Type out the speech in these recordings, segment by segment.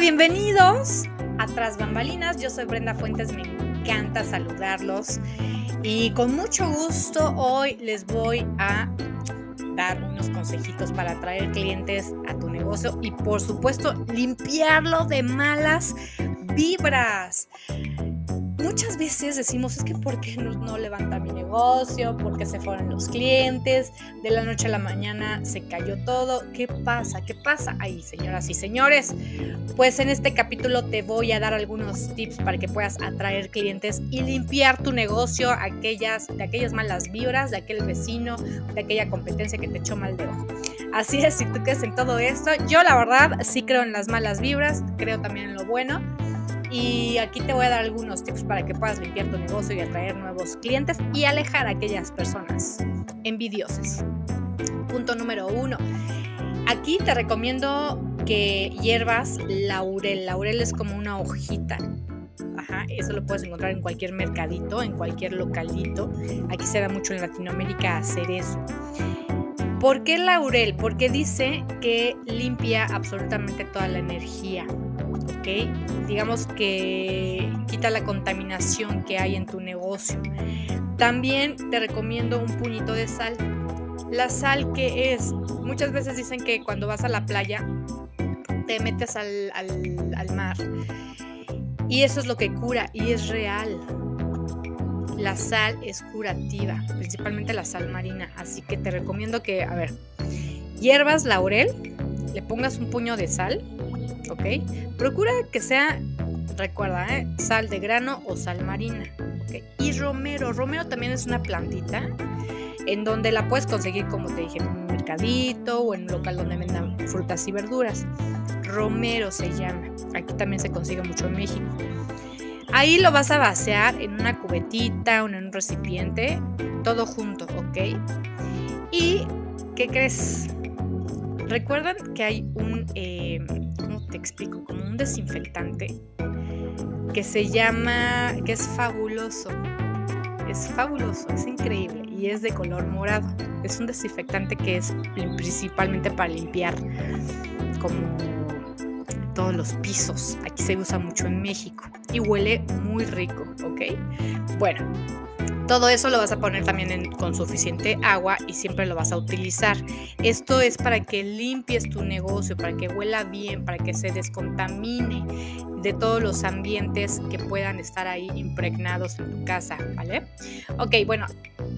bienvenidos a Tras Bambalinas. Yo soy Brenda Fuentes, me encanta saludarlos y con mucho gusto hoy les voy a dar unos consejitos para atraer clientes a tu negocio y por supuesto limpiarlo de malas vibras muchas veces decimos, es que ¿por qué no, levanta mi negocio? ¿Por qué se fueron los clientes? De la noche a la mañana se cayó todo. ¿Qué pasa? ¿Qué pasa ahí, señoras y señores? Pues en este capítulo te voy a dar algunos tips para que puedas atraer clientes y limpiar tu negocio aquellas, de aquellas malas vibras, de aquel vecino, de aquella competencia que te echó mal de ojo. Así es, si tú crees en todo esto, yo la verdad sí creo en las malas vibras, creo también en lo bueno y aquí te voy a dar algunos tips para que puedas limpiar tu negocio y atraer nuevos clientes y alejar a aquellas personas envidiosas. Punto número uno. Aquí te recomiendo que hierbas laurel. Laurel es como una hojita. Eso lo puedes encontrar en cualquier mercadito, en cualquier localito. Aquí se da mucho en Latinoamérica hacer eso. ¿Por qué laurel? Porque dice que limpia absolutamente toda la energía. Digamos que quita la contaminación que hay en tu negocio. También te recomiendo un puñito de sal. La sal que es, muchas veces dicen que cuando vas a la playa te metes al, al mar y eso es lo que cura y es real. La sal es curativa, principalmente la sal marina, así que te recomiendo que, a ver, hierbas laurel, le pongas un puño de sal, ¿ok? Procura que sea, recuerda, ¿eh? sal de grano o sal marina, ¿ok? Y romero, romero también es una plantita en donde la puedes conseguir, como te dije, en un mercadito o en un local donde vendan frutas y verduras. Romero se llama, aquí también se consigue mucho en México. Ahí lo vas a vaciar en una cubetita o en un recipiente, todo junto, ¿ok? ¿Y qué crees? Recuerdan que hay un, eh, ¿cómo te explico? Como un desinfectante que se llama, que es fabuloso. Es fabuloso, es increíble y es de color morado. Es un desinfectante que es principalmente para limpiar como todos los pisos. Aquí se usa mucho en México y huele muy rico, ¿ok? Bueno, todo eso lo vas a poner también con suficiente agua y siempre lo vas a utilizar. Esto es para que limpies tu negocio, para que huela bien, para que se descontamine de todos los ambientes que puedan estar ahí impregnados en tu casa, ¿vale? Ok, bueno,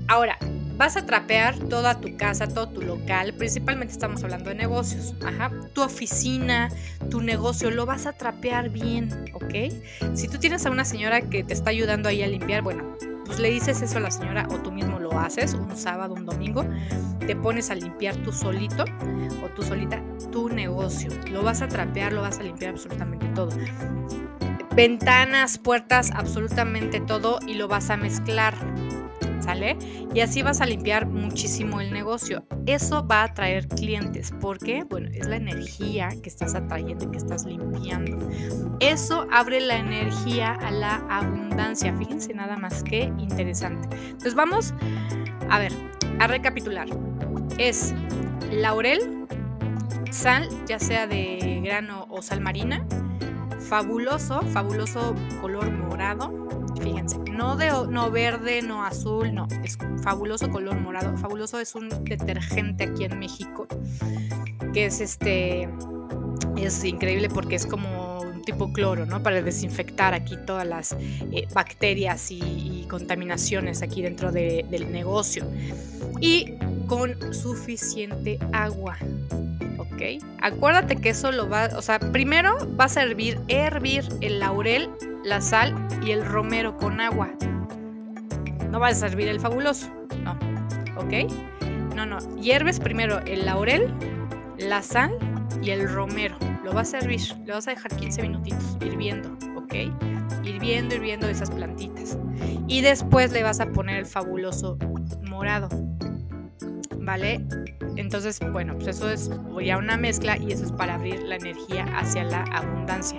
ahora vas a trapear toda tu casa, todo tu local, principalmente estamos hablando de negocios, ajá, tu oficina, tu negocio, lo vas a trapear bien, ¿ok? Si tú tienes a una señora que te está ayudando ahí a limpiar, bueno, pues le dices eso a la señora o tú mismo lo haces un sábado, un domingo, te pones a limpiar tú solito o tú solita tu negocio. Lo vas a trapear, lo vas a limpiar absolutamente todo. Ventanas, puertas, absolutamente todo y lo vas a mezclar. ¿Sale? Y así vas a limpiar muchísimo el negocio. Eso va a atraer clientes. ¿Por qué? Bueno, es la energía que estás atrayendo, que estás limpiando. Eso abre la energía a la abundancia. Fíjense nada más que interesante. Entonces vamos a ver, a recapitular. Es laurel, sal, ya sea de grano o sal marina, fabuloso, fabuloso color morado, fíjense, no de no verde, no azul, no, es fabuloso color morado. Fabuloso es un detergente aquí en México que es este es increíble porque es como un tipo cloro, ¿no? Para desinfectar aquí todas las eh, bacterias y, contaminaciones aquí dentro del negocio. Y con suficiente agua. ¿Ok? Acuérdate que eso lo va, o sea, primero vas a hervir, hervir el laurel la sal y el romero con agua. No vas a servir el fabuloso, no. ¿Ok? No, no. Hierves primero el laurel, la sal y el romero. Lo vas a hervir, lo vas a dejar 15 minutitos hirviendo, ¿ok? Hirviendo, hirviendo esas plantitas. Y después le vas a poner el fabuloso morado. ¿Vale? Entonces, bueno, pues eso es ya una mezcla y eso es para abrir la energía hacia la abundancia.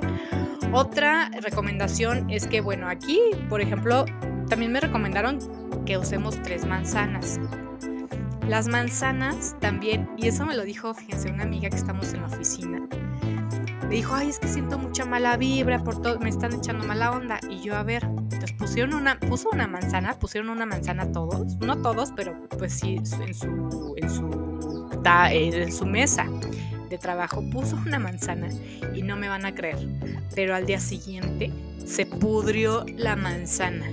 Otra recomendación es que, bueno, aquí, por ejemplo, también me recomendaron que usemos tres manzanas. Las manzanas también, y eso me lo dijo, fíjense, una amiga que estamos en la oficina. me dijo, ay, es que siento mucha mala vibra, por todo, me están echando mala onda. Y yo, a ver, pusieron una, puso una manzana, pusieron una manzana todos, no todos, pero pues sí, en su, en su, en su mesa de trabajo puso una manzana y no me van a creer, pero al día siguiente se pudrió la manzana.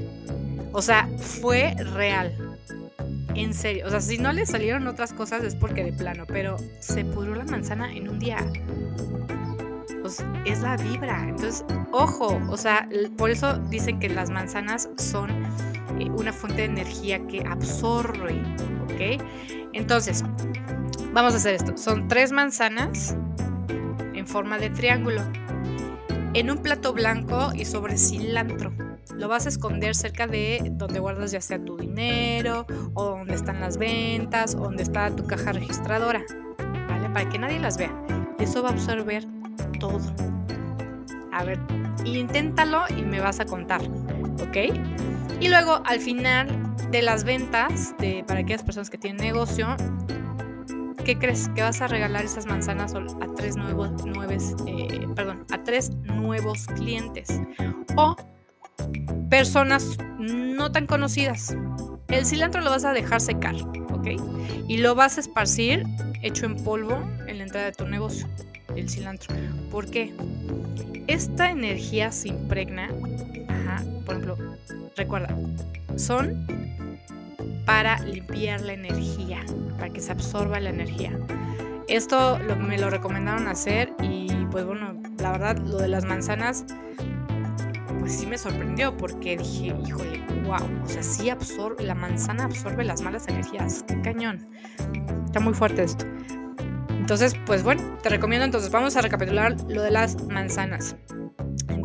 O sea, fue real. En serio, o sea, si no le salieron otras cosas es porque de plano, pero se pudrió la manzana en un día. Pues es la vibra. Entonces, ojo, o sea, por eso dicen que las manzanas son eh, una fuente de energía que absorbe, ¿ok? Entonces, vamos a hacer esto. Son tres manzanas en forma de triángulo en un plato blanco y sobre cilantro. Lo vas a esconder cerca de donde guardas ya sea tu dinero o donde están las ventas donde está tu caja registradora, ¿vale? Para que nadie las vea. Eso va a absorber todo. A ver, inténtalo y me vas a contar, ¿ok? Y luego al final de las ventas, de, para aquellas personas que tienen negocio, ¿qué crees? Que vas a regalar esas manzanas a tres nuevos, eh, perdón, a tres nuevos clientes o personas no tan conocidas. El cilantro lo vas a dejar secar, ¿ok? Y lo vas a esparcir hecho en polvo en la entrada de tu negocio, el cilantro. ¿Por qué? Esta energía se impregna, por ejemplo, recuerda, son para limpiar la energía, para que se absorba la energía. Esto me lo recomendaron hacer y pues bueno, la verdad lo de las manzanas pues sí me sorprendió porque dije, híjole, wow, o sea, sí absorbe, la manzana absorbe las malas energías, qué cañón. Está muy fuerte esto. Entonces, pues bueno, te recomiendo entonces, vamos a recapitular lo de las manzanas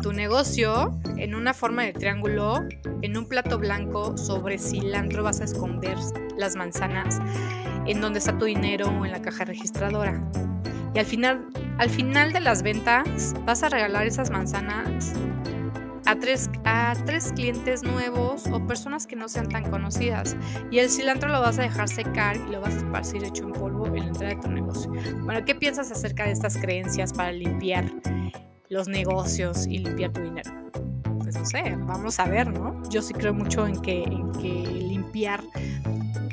tu negocio en una forma de triángulo, en un plato blanco sobre cilantro vas a esconder las manzanas en donde está tu dinero o en la caja registradora. Y al final, al final de las ventas vas a regalar esas manzanas a tres, a tres clientes nuevos o personas que no sean tan conocidas. Y el cilantro lo vas a dejar secar y lo vas a esparcir hecho en polvo en la entrada de tu negocio. Bueno, ¿qué piensas acerca de estas creencias para limpiar los negocios y limpiar tu dinero. Pues no sé, vamos a ver, ¿no? Yo sí creo mucho en que, en que limpiar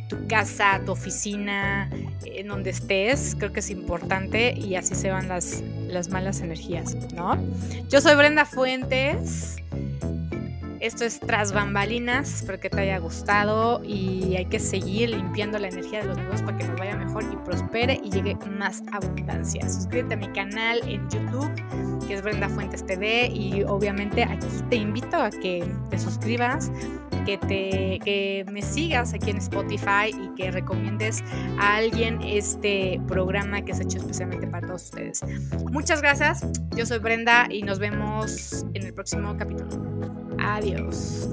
tu casa, tu oficina, en donde estés, creo que es importante y así se van las, las malas energías, ¿no? Yo soy Brenda Fuentes. Esto es Tras Bambalinas, espero que te haya gustado y hay que seguir limpiando la energía de los negocios para que nos vaya mejor y prospere y llegue más abundancia. Suscríbete a mi canal en YouTube, que es Brenda Fuentes TV y obviamente aquí te invito a que te suscribas, que, te, que me sigas aquí en Spotify y que recomiendes a alguien este programa que es hecho especialmente para todos ustedes. Muchas gracias, yo soy Brenda y nos vemos en el próximo capítulo. Adiós.